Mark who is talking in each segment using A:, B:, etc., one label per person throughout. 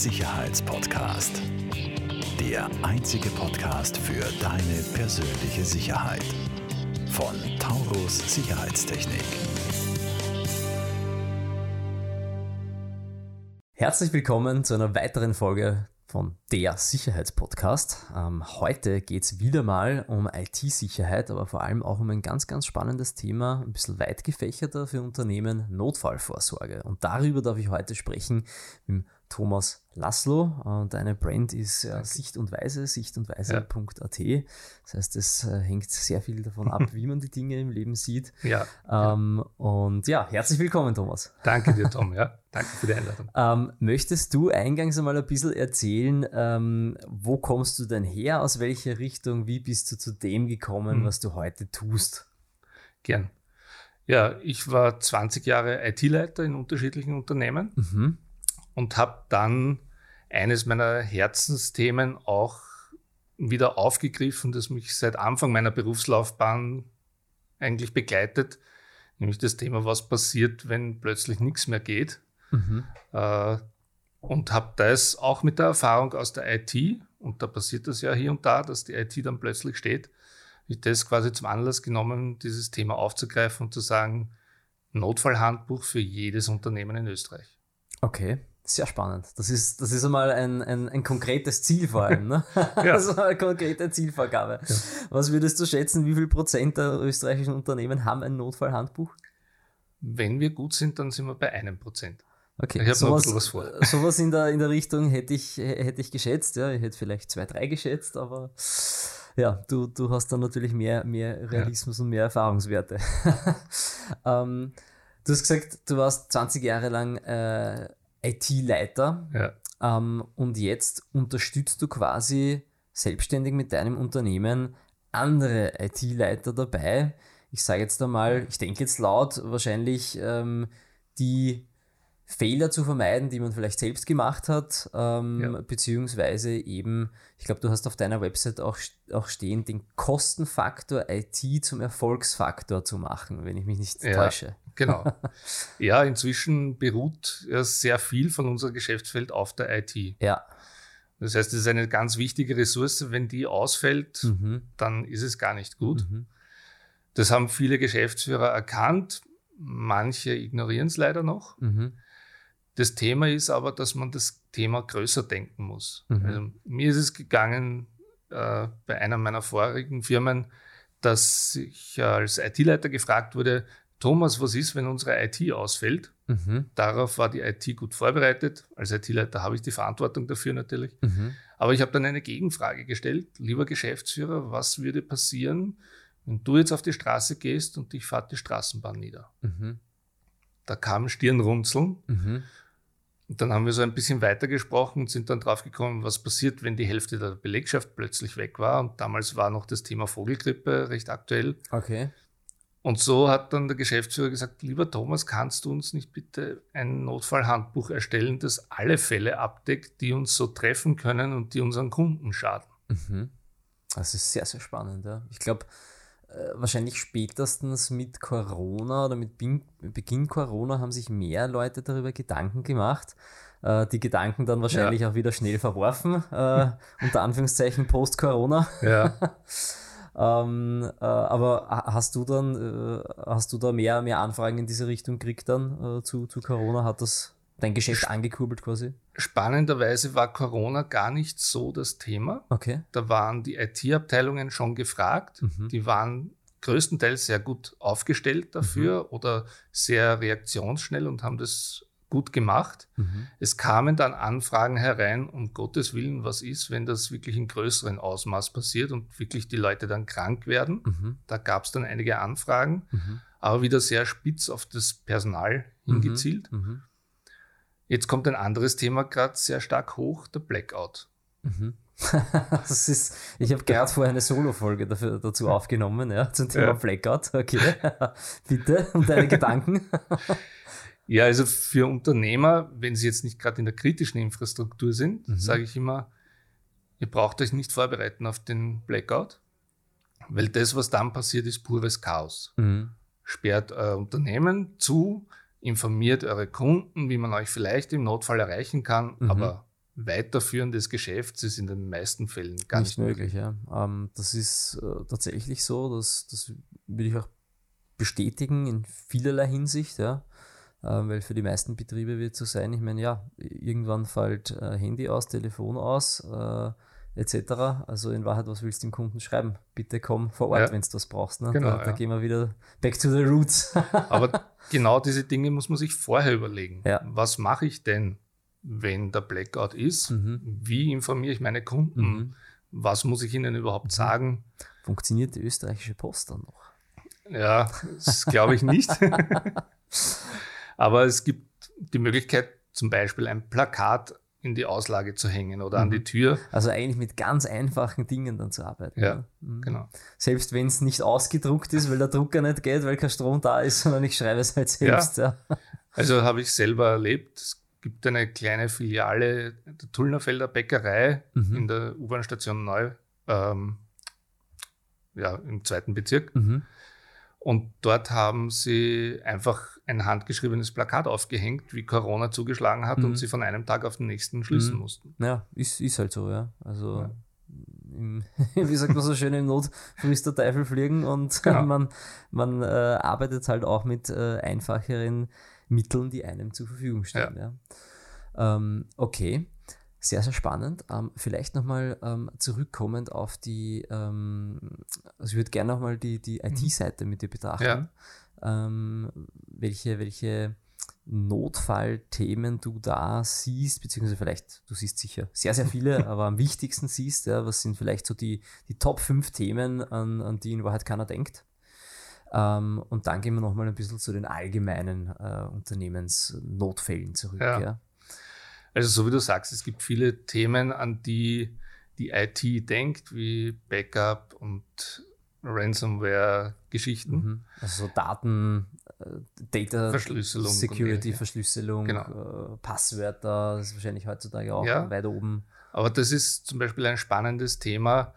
A: Sicherheitspodcast. Der einzige Podcast für deine persönliche Sicherheit. Von Taurus Sicherheitstechnik.
B: Herzlich willkommen zu einer weiteren Folge von der Sicherheitspodcast. Ähm, heute geht es wieder mal um IT-Sicherheit, aber vor allem auch um ein ganz, ganz spannendes Thema, ein bisschen weit gefächerter für Unternehmen, Notfallvorsorge. Und darüber darf ich heute sprechen mit Thomas Laszlo und deine Brand ist äh, Sicht und Weise, sichtundweise.at. Ja. Das heißt, es äh, hängt sehr viel davon ab, wie man die Dinge im Leben sieht.
C: Ja.
B: Ähm, und ja, herzlich willkommen, Thomas.
C: Danke dir, Tom. Ja, danke für die Einladung.
B: Ähm, möchtest du eingangs einmal ein bisschen erzählen, ähm, wo kommst du denn her, aus welcher Richtung, wie bist du zu dem gekommen, hm. was du heute tust?
C: Gern. Ja, ich war 20 Jahre IT-Leiter in unterschiedlichen Unternehmen. Mhm und habe dann eines meiner Herzensthemen auch wieder aufgegriffen, das mich seit Anfang meiner Berufslaufbahn eigentlich begleitet, nämlich das Thema, was passiert, wenn plötzlich nichts mehr geht. Mhm. Äh, und habe das auch mit der Erfahrung aus der IT, und da passiert das ja hier und da, dass die IT dann plötzlich steht, ich das quasi zum Anlass genommen, dieses Thema aufzugreifen und zu sagen, Notfallhandbuch für jedes Unternehmen in Österreich.
B: Okay. Sehr spannend. Das ist, das ist einmal ein, ein, ein konkretes Ziel vor allem. Ne?
C: ja.
B: Also eine konkrete Zielvorgabe. Ja. Was würdest du schätzen, wie viel Prozent der österreichischen Unternehmen haben ein Notfallhandbuch?
C: Wenn wir gut sind, dann sind wir bei einem Prozent.
B: Okay, ich habe sowas, noch was vor. Sowas in der, in der Richtung hätte ich, hätte ich geschätzt. Ja, ich hätte vielleicht zwei, drei geschätzt, aber ja, du, du hast dann natürlich mehr, mehr Realismus ja. und mehr Erfahrungswerte. ähm, du hast gesagt, du warst 20 Jahre lang äh, IT-Leiter
C: ja.
B: ähm, und jetzt unterstützt du quasi selbstständig mit deinem Unternehmen andere IT-Leiter dabei. Ich sage jetzt einmal, ich denke jetzt laut, wahrscheinlich ähm, die Fehler zu vermeiden, die man vielleicht selbst gemacht hat, ähm, ja. beziehungsweise eben, ich glaube, du hast auf deiner Website auch, auch stehen, den Kostenfaktor IT zum Erfolgsfaktor zu machen, wenn ich mich nicht ja, täusche.
C: Genau. ja, inzwischen beruht sehr viel von unserem Geschäftsfeld auf der IT.
B: Ja.
C: Das heißt, es ist eine ganz wichtige Ressource. Wenn die ausfällt, mhm. dann ist es gar nicht gut. Mhm. Das haben viele Geschäftsführer erkannt. Manche ignorieren es leider noch. Mhm. Das Thema ist aber, dass man das Thema größer denken muss. Mhm. Also, mir ist es gegangen äh, bei einer meiner vorigen Firmen, dass ich als IT-Leiter gefragt wurde, Thomas, was ist, wenn unsere IT ausfällt? Mhm. Darauf war die IT gut vorbereitet. Als IT-Leiter habe ich die Verantwortung dafür natürlich. Mhm. Aber ich habe dann eine Gegenfrage gestellt. Lieber Geschäftsführer, was würde passieren, wenn du jetzt auf die Straße gehst und dich fährt die Straßenbahn nieder? Mhm. Da kam Stirnrunzeln. Mhm. Und dann haben wir so ein bisschen weitergesprochen und sind dann drauf gekommen, was passiert, wenn die Hälfte der Belegschaft plötzlich weg war. Und damals war noch das Thema Vogelgrippe recht aktuell.
B: Okay.
C: Und so hat dann der Geschäftsführer gesagt, lieber Thomas, kannst du uns nicht bitte ein Notfallhandbuch erstellen, das alle Fälle abdeckt, die uns so treffen können und die unseren Kunden schaden.
B: Mhm. Das ist sehr, sehr spannend. Ja. Ich glaube, wahrscheinlich spätestens mit Corona oder mit Beginn Corona haben sich mehr Leute darüber Gedanken gemacht. Äh, die Gedanken dann wahrscheinlich ja. auch wieder schnell verworfen, äh, unter Anführungszeichen Post-Corona.
C: Ja.
B: Ähm, äh, aber hast du dann, äh, hast du da mehr, mehr Anfragen in diese Richtung gekriegt dann äh, zu, zu Corona? Hat das dein Geschäft angekurbelt quasi?
C: Spannenderweise war Corona gar nicht so das Thema.
B: Okay.
C: Da waren die IT-Abteilungen schon gefragt. Mhm. Die waren größtenteils sehr gut aufgestellt dafür mhm. oder sehr reaktionsschnell und haben das gut gemacht. Mhm. Es kamen dann Anfragen herein, um Gottes Willen, was ist, wenn das wirklich in größerem Ausmaß passiert und wirklich die Leute dann krank werden. Mhm. Da gab es dann einige Anfragen, mhm. aber wieder sehr spitz auf das Personal mhm. hingezielt. Mhm. Jetzt kommt ein anderes Thema gerade sehr stark hoch, der Blackout.
B: Mhm. das ist, ich habe gerade vorher eine Solo-Folge dazu aufgenommen, ja, zum Thema ja. Blackout. Okay, bitte, um deine Gedanken.
C: Ja, also für Unternehmer, wenn sie jetzt nicht gerade in der kritischen Infrastruktur sind, mhm. sage ich immer, ihr braucht euch nicht vorbereiten auf den Blackout, weil das, was dann passiert, ist pures Chaos. Mhm. Sperrt euer Unternehmen zu, informiert eure Kunden, wie man euch vielleicht im Notfall erreichen kann, mhm. aber weiterführen des Geschäfts ist in den meisten Fällen gar nicht, nicht möglich.
B: möglich ja. Ähm, das ist äh, tatsächlich so, dass, das würde ich auch bestätigen in vielerlei Hinsicht, ja. Äh, weil für die meisten Betriebe wird es so sein, ich meine, ja, irgendwann fällt äh, Handy aus, Telefon aus, äh, etc. Also in Wahrheit, was willst du dem Kunden schreiben? Bitte komm vor Ort, ja. wenn du das brauchst. Ne? Genau, da, da gehen wir wieder back to the roots.
C: Aber genau diese Dinge muss man sich vorher überlegen. Ja. Was mache ich denn, wenn der Blackout ist? Mhm. Wie informiere ich meine Kunden? Mhm. Was muss ich ihnen überhaupt mhm. sagen?
B: Funktioniert die österreichische Post dann noch?
C: Ja, das glaube ich nicht. Aber es gibt die Möglichkeit, zum Beispiel ein Plakat in die Auslage zu hängen oder mhm. an die Tür.
B: Also eigentlich mit ganz einfachen Dingen dann zu arbeiten.
C: Ja, mhm. genau.
B: Selbst wenn es nicht ausgedruckt ist, weil der Drucker nicht geht, weil kein Strom da ist, sondern ich schreibe es halt selbst. Ja.
C: ja. Also habe ich selber erlebt. Es gibt eine kleine Filiale der Tullnerfelder Bäckerei mhm. in der U-Bahn-Station Neu, ähm, ja, im zweiten Bezirk. Und dort haben sie einfach ein handgeschriebenes Plakat aufgehängt, wie Corona zugeschlagen hat mhm. und sie von einem Tag auf den nächsten schließen mhm. mussten.
B: Ja, ist, ist halt so, ja. Also, ja. Im, wie sagt man so schön, im Not frisst der Teufel fliegen und genau. man, man äh, arbeitet halt auch mit äh, einfacheren Mitteln, die einem zur Verfügung stehen. Ja. ja. Ähm, okay. Sehr, sehr spannend. Ähm, vielleicht nochmal ähm, zurückkommend auf die, ähm, also ich würde gerne nochmal die, die mhm. IT-Seite mit dir betrachten. Ja. Ähm, welche, welche Notfallthemen du da siehst, beziehungsweise vielleicht, du siehst sicher sehr, sehr viele, aber am wichtigsten siehst, ja, was sind vielleicht so die, die Top 5 Themen, an, an die in Wahrheit keiner denkt. Ähm, und dann gehen wir nochmal ein bisschen zu den allgemeinen äh, Unternehmensnotfällen zurück. Ja. ja.
C: Also so wie du sagst, es gibt viele Themen, an die die IT denkt, wie Backup und Ransomware-Geschichten. Mhm.
B: Also so Daten, äh, Data Verschlüsselung Security, Verschlüsselung, genau. äh, Passwörter, das ist wahrscheinlich heutzutage auch ja, weit oben.
C: Aber das ist zum Beispiel ein spannendes Thema.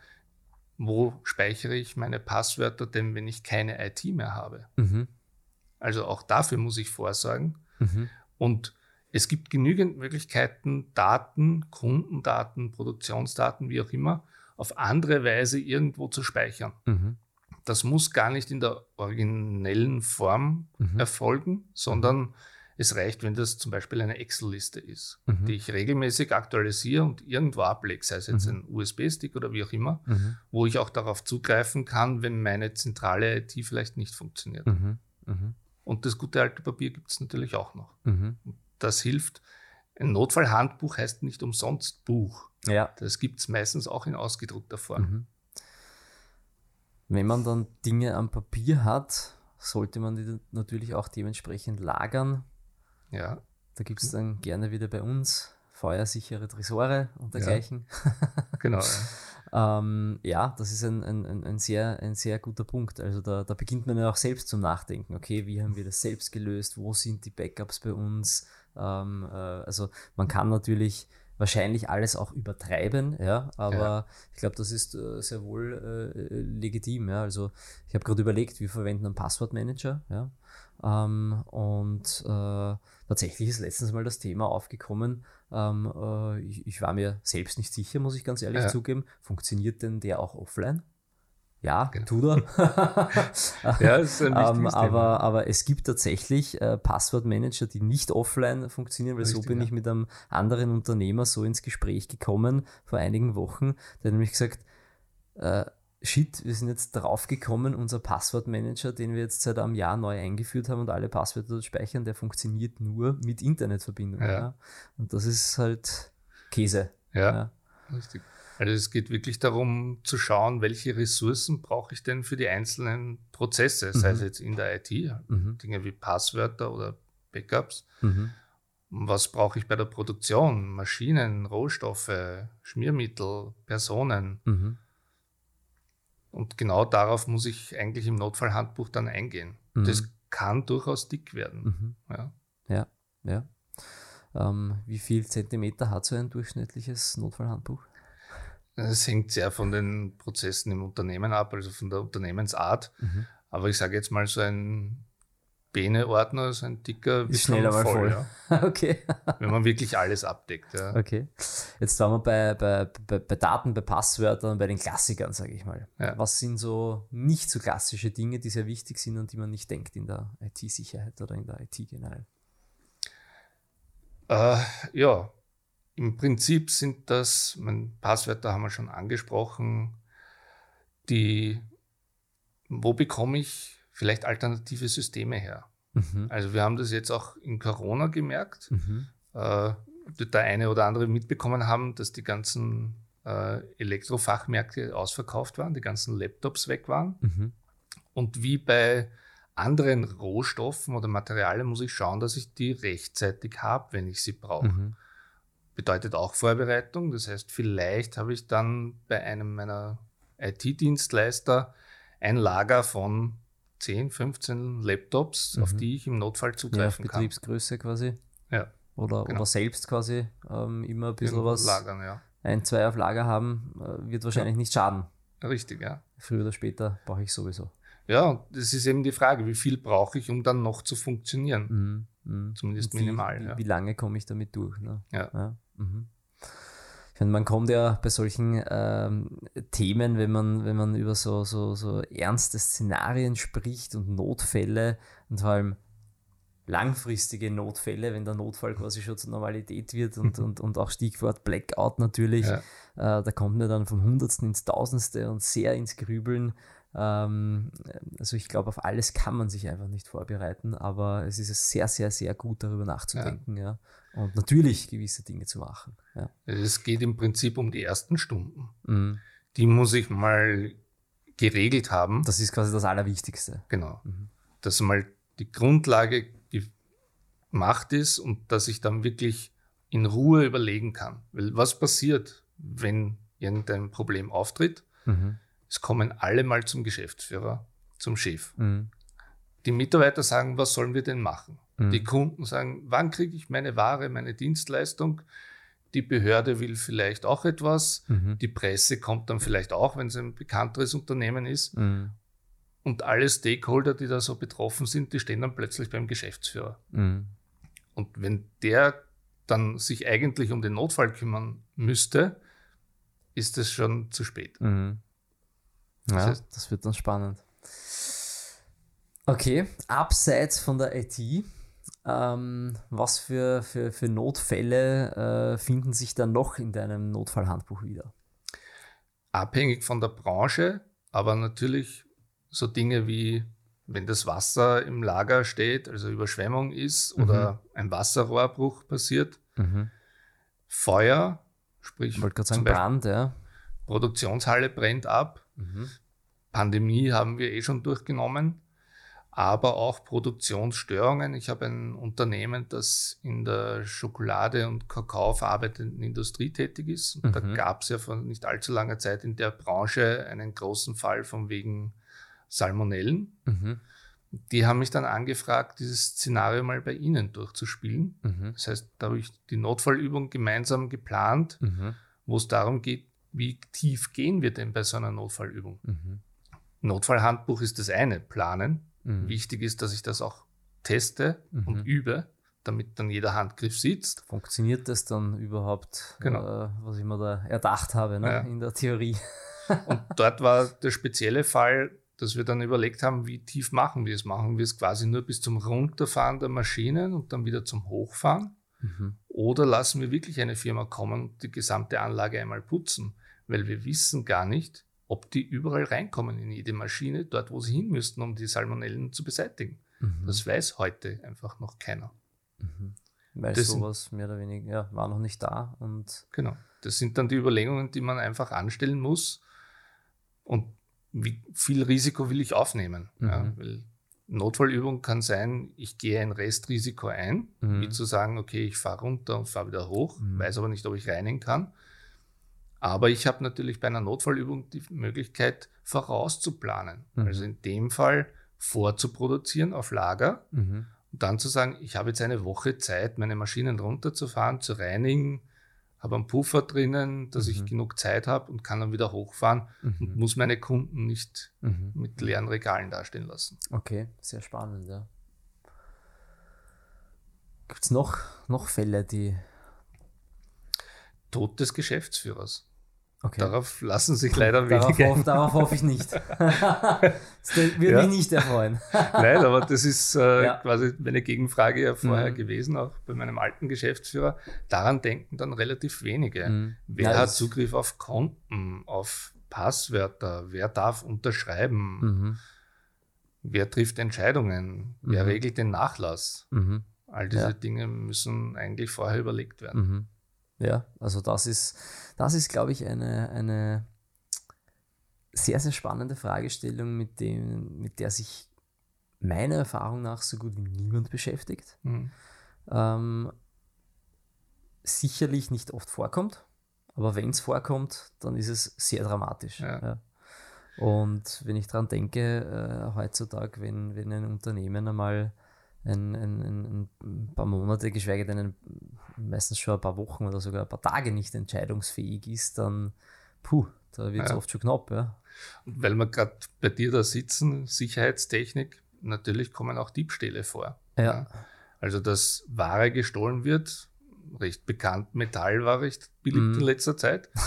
C: Wo speichere ich meine Passwörter denn, wenn ich keine IT mehr habe? Mhm. Also auch dafür muss ich vorsorgen. Mhm. Und es gibt genügend Möglichkeiten, Daten, Kundendaten, Produktionsdaten, wie auch immer, auf andere Weise irgendwo zu speichern. Mhm. Das muss gar nicht in der originellen Form mhm. erfolgen, sondern es reicht, wenn das zum Beispiel eine Excel-Liste ist, mhm. die ich regelmäßig aktualisiere und irgendwo ablege, sei es jetzt mhm. ein USB-Stick oder wie auch immer, mhm. wo ich auch darauf zugreifen kann, wenn meine zentrale IT vielleicht nicht funktioniert. Mhm. Und das gute alte Papier gibt es natürlich auch noch das hilft. Ein Notfallhandbuch heißt nicht umsonst Buch. Ja. Das gibt es meistens auch in ausgedruckter Form. Mhm.
B: Wenn man dann Dinge am Papier hat, sollte man die natürlich auch dementsprechend lagern. Ja. Da gibt es dann gerne wieder bei uns feuersichere Tresore und dergleichen. Ja. Genau. Ja. Ähm, ja, das ist ein, ein, ein, sehr, ein sehr guter Punkt. Also da, da beginnt man ja auch selbst zum Nachdenken. Okay, wie haben wir das selbst gelöst? Wo sind die Backups bei uns? Ähm, äh, also man kann natürlich wahrscheinlich alles auch übertreiben, ja, aber ja. ich glaube, das ist äh, sehr wohl äh, legitim, ja. Also ich habe gerade überlegt, wir verwenden einen Passwortmanager, ja. Ähm, und äh, tatsächlich ist letztens mal das Thema aufgekommen. Ähm, äh, ich, ich, war mir selbst nicht sicher, muss ich ganz ehrlich ja. zugeben. Funktioniert denn der auch offline? Ja, genau. tut er. ja, ist ein ähm, aber, aber es gibt tatsächlich äh, Passwortmanager, die nicht offline funktionieren, weil Richtig, so bin ja. ich mit einem anderen Unternehmer so ins Gespräch gekommen vor einigen Wochen. Der hat nämlich gesagt, äh, shit, wir sind jetzt drauf gekommen, unser Passwortmanager, den wir jetzt seit einem Jahr neu eingeführt haben und alle Passwörter dort speichern, der funktioniert nur mit Internetverbindung. Ja. ja. Und das ist halt Käse.
C: Ja, ja. richtig. Also es geht wirklich darum zu schauen, welche Ressourcen brauche ich denn für die einzelnen Prozesse, mhm. sei es jetzt in der IT, mhm. Dinge wie Passwörter oder Backups. Mhm. Was brauche ich bei der Produktion? Maschinen, Rohstoffe, Schmiermittel, Personen. Mhm. Und genau darauf muss ich eigentlich im Notfallhandbuch dann eingehen. Mhm. Das kann durchaus dick werden.
B: Mhm. Ja, ja. ja. Ähm, wie viel Zentimeter hat so ein durchschnittliches Notfallhandbuch?
C: Es hängt sehr von den Prozessen im Unternehmen ab, also von der Unternehmensart. Mhm. Aber ich sage jetzt mal so ein Bene-Ordner ist ein dicker
B: ist schneller mal voll. voll.
C: Ja. okay. Wenn man wirklich alles abdeckt. Ja.
B: Okay. Jetzt waren wir bei, bei, bei, bei Daten, bei Passwörtern, bei den Klassikern, sage ich mal. Ja. Was sind so nicht so klassische Dinge, die sehr wichtig sind und die man nicht denkt in der IT-Sicherheit oder in der IT generell?
C: Äh, ja, im Prinzip sind das, mein Passwörter haben wir schon angesprochen, die, wo bekomme ich vielleicht alternative Systeme her? Mhm. Also wir haben das jetzt auch in Corona gemerkt. Mhm. Äh, der eine oder andere mitbekommen haben, dass die ganzen äh, Elektrofachmärkte ausverkauft waren, die ganzen Laptops weg waren. Mhm. Und wie bei anderen Rohstoffen oder Materialien muss ich schauen, dass ich die rechtzeitig habe, wenn ich sie brauche. Mhm. Bedeutet auch Vorbereitung. Das heißt, vielleicht habe ich dann bei einem meiner IT-Dienstleister ein Lager von 10, 15 Laptops, mhm. auf die ich im Notfall zugreifen
B: ja, kann. Betriebsgröße quasi.
C: Ja.
B: Oder, genau. oder selbst quasi ähm, immer ein bisschen was.
C: Lagern, ja.
B: Ein, zwei auf Lager haben, äh, wird wahrscheinlich ja. nicht schaden.
C: Richtig, ja.
B: Früher oder später brauche ich sowieso.
C: Ja, das ist eben die Frage, wie viel brauche ich, um dann noch zu funktionieren? Mhm. Mhm. Zumindest
B: wie,
C: minimal.
B: Wie,
C: ja.
B: wie lange komme ich damit durch? Ne?
C: Ja. ja. Mhm.
B: Ich meine, man kommt ja bei solchen ähm, Themen, wenn man, wenn man über so, so, so ernste Szenarien spricht und Notfälle und vor allem langfristige Notfälle, wenn der Notfall quasi schon zur Normalität wird und, und, und auch Stichwort Blackout natürlich, ja. äh, da kommt man dann vom Hundertsten ins Tausendste und sehr ins Grübeln. Ähm, also ich glaube, auf alles kann man sich einfach nicht vorbereiten, aber es ist sehr, sehr, sehr gut darüber nachzudenken, ja. ja. Und natürlich gewisse Dinge zu machen. Ja.
C: Es geht im Prinzip um die ersten Stunden. Mhm. Die muss ich mal geregelt haben.
B: Das ist quasi das Allerwichtigste.
C: Genau. Mhm. Dass mal die Grundlage gemacht ist und dass ich dann wirklich in Ruhe überlegen kann. Weil was passiert, wenn irgendein Problem auftritt? Mhm. Es kommen alle mal zum Geschäftsführer, zum Chef. Mhm. Die Mitarbeiter sagen, was sollen wir denn machen? Mhm. Die Kunden sagen, wann kriege ich meine Ware, meine Dienstleistung? Die Behörde will vielleicht auch etwas. Mhm. Die Presse kommt dann vielleicht auch, wenn es ein bekannteres Unternehmen ist. Mhm. Und alle Stakeholder, die da so betroffen sind, die stehen dann plötzlich beim Geschäftsführer. Mhm. Und wenn der dann sich eigentlich um den Notfall kümmern müsste, ist es schon zu spät.
B: Mhm. Ja, das, heißt, das wird dann spannend. Okay, abseits von der IT, ähm, was für, für, für Notfälle äh, finden sich dann noch in deinem Notfallhandbuch wieder?
C: Abhängig von der Branche, aber natürlich so Dinge wie, wenn das Wasser im Lager steht, also Überschwemmung ist mhm. oder ein Wasserrohrbruch passiert, mhm. Feuer, sprich,
B: ich wollte gerade sagen, Brand, ja.
C: Produktionshalle brennt ab, Mhm. Pandemie haben wir eh schon durchgenommen, aber auch Produktionsstörungen. Ich habe ein Unternehmen, das in der Schokolade- und Kakao verarbeitenden Industrie tätig ist. Und mhm. da gab es ja vor nicht allzu langer Zeit in der Branche einen großen Fall von wegen Salmonellen. Mhm. Die haben mich dann angefragt, dieses Szenario mal bei ihnen durchzuspielen. Mhm. Das heißt, da habe ich die Notfallübung gemeinsam geplant, mhm. wo es darum geht, wie tief gehen wir denn bei so einer Notfallübung? Mhm. Notfallhandbuch ist das eine, planen. Mhm. Wichtig ist, dass ich das auch teste mhm. und übe, damit dann jeder Handgriff sitzt.
B: Funktioniert das dann überhaupt, genau. äh, was ich mir da erdacht habe ne? ja. in der Theorie?
C: und dort war der spezielle Fall, dass wir dann überlegt haben, wie tief machen wir es? Machen wir es quasi nur bis zum Runterfahren der Maschinen und dann wieder zum Hochfahren? Mhm. Oder lassen wir wirklich eine Firma kommen und die gesamte Anlage einmal putzen? Weil wir wissen gar nicht, ob die überall reinkommen in jede Maschine, dort wo sie hin müssten, um die Salmonellen zu beseitigen. Mhm. Das weiß heute einfach noch keiner.
B: Mhm. Weil das sowas mehr oder weniger ja, war noch nicht da. Und
C: genau. Das sind dann die Überlegungen, die man einfach anstellen muss. Und wie viel Risiko will ich aufnehmen? Mhm. Ja, weil Notfallübung kann sein, ich gehe ein Restrisiko ein, mhm. wie zu sagen, okay, ich fahre runter und fahre wieder hoch, mhm. weiß aber nicht, ob ich reinigen kann. Aber ich habe natürlich bei einer Notfallübung die Möglichkeit, vorauszuplanen. Mhm. Also in dem Fall vorzuproduzieren auf Lager mhm. und dann zu sagen, ich habe jetzt eine Woche Zeit, meine Maschinen runterzufahren, zu reinigen, habe einen Puffer drinnen, dass mhm. ich genug Zeit habe und kann dann wieder hochfahren und mhm. muss meine Kunden nicht mhm. mit leeren Regalen dastehen lassen.
B: Okay, sehr spannend, ja. Gibt es noch, noch Fälle, die.
C: Tod des Geschäftsführers.
B: Okay.
C: Darauf lassen sich leider darauf
B: wenige. Hoff, darauf hoffe ich nicht. das würde ja. mich nicht erfreuen.
C: Nein, aber das ist äh, ja. quasi meine Gegenfrage ja vorher mhm. gewesen, auch bei meinem alten Geschäftsführer. Daran denken dann relativ wenige. Mhm. Wer ja, hat Zugriff auf Konten, auf Passwörter? Wer darf unterschreiben? Mhm. Wer trifft Entscheidungen? Wer mhm. regelt den Nachlass? Mhm. All diese Dinge müssen eigentlich vorher überlegt werden.
B: Ja, also das ist, das ist, glaube ich, eine, eine sehr, sehr spannende Fragestellung, mit, dem, mit der sich meiner Erfahrung nach so gut wie niemand beschäftigt. Mhm. Ähm, sicherlich nicht oft vorkommt, aber wenn es vorkommt, dann ist es sehr dramatisch. Ja. Ja. Und wenn ich daran denke, äh, heutzutage, wenn, wenn ein Unternehmen einmal ein, ein, ein, paar Monate, geschweige denn ein, meistens schon ein paar Wochen oder sogar ein paar Tage nicht entscheidungsfähig ist, dann puh, da wird es ja. oft schon knapp. Ja.
C: Und weil wir gerade bei dir da sitzen, Sicherheitstechnik, natürlich kommen auch Diebstähle vor.
B: Ja. ja.
C: Also, dass Ware gestohlen wird, recht bekannt, Metall war recht beliebt mm. in letzter Zeit.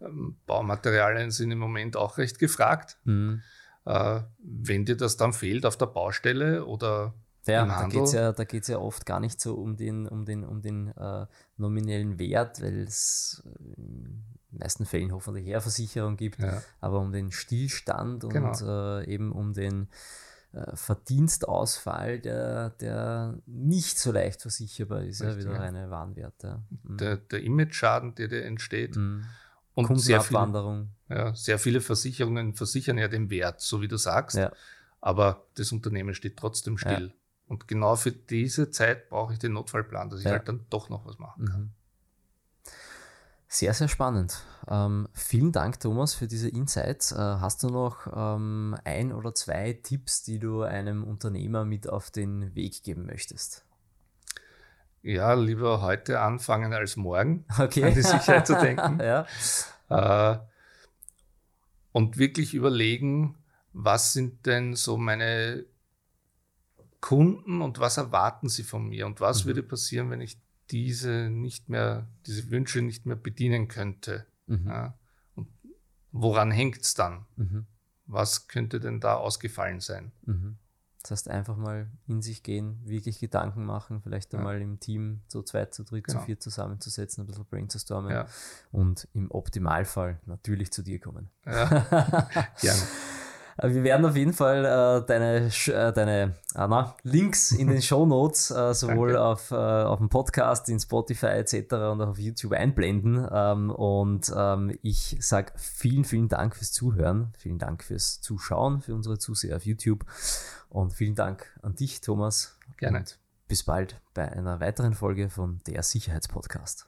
C: Ähm, Baumaterialien sind im Moment auch recht gefragt. Mm. Äh, wenn dir das dann fehlt auf der Baustelle oder
B: ja, da geht es ja, ja oft gar nicht so um den, um den, um den äh, nominellen Wert, weil es in den meisten Fällen hoffentlich Herversicherung gibt, ja. aber um den Stillstand und genau. äh, eben um den äh, Verdienstausfall, der, der nicht so leicht versicherbar ist, Richtig, ja, wieder reine Warnwerte.
C: Mhm. Der, der Image-Schaden, der dir entsteht.
B: Mhm. Und sehr viele,
C: ja, sehr viele Versicherungen versichern ja den Wert, so wie du sagst. Ja. Aber das Unternehmen steht trotzdem still. Und genau für diese Zeit brauche ich den Notfallplan, dass ich ja. halt dann doch noch was machen kann. Mhm.
B: Sehr, sehr spannend. Ähm, vielen Dank, Thomas, für diese Insights. Äh, hast du noch ähm, ein oder zwei Tipps, die du einem Unternehmer mit auf den Weg geben möchtest?
C: Ja, lieber heute anfangen als morgen, okay. an die Sicherheit zu denken.
B: ja.
C: äh, und wirklich überlegen, was sind denn so meine Kunden und was erwarten sie von mir und was mhm. würde passieren, wenn ich diese nicht mehr, diese Wünsche nicht mehr bedienen könnte. Mhm. Ja, und woran hängt es dann? Mhm. Was könnte denn da ausgefallen sein?
B: Mhm. Das heißt, einfach mal in sich gehen, wirklich Gedanken machen, vielleicht einmal ja. im Team so zwei, zu dritt, genau. zu vier zusammenzusetzen, ein bisschen brainstormen ja. und im Optimalfall natürlich zu dir kommen.
C: Ja, gerne.
B: Wir werden auf jeden Fall äh, deine, äh, deine äh, na, Links in den Show Notes äh, sowohl auf, äh, auf dem Podcast, in Spotify etc. und auch auf YouTube einblenden. Ähm, und ähm, ich sage vielen, vielen Dank fürs Zuhören, vielen Dank fürs Zuschauen, für unsere Zuseher auf YouTube und vielen Dank an dich, Thomas.
C: Gerne. Und
B: bis bald bei einer weiteren Folge von der Sicherheitspodcast.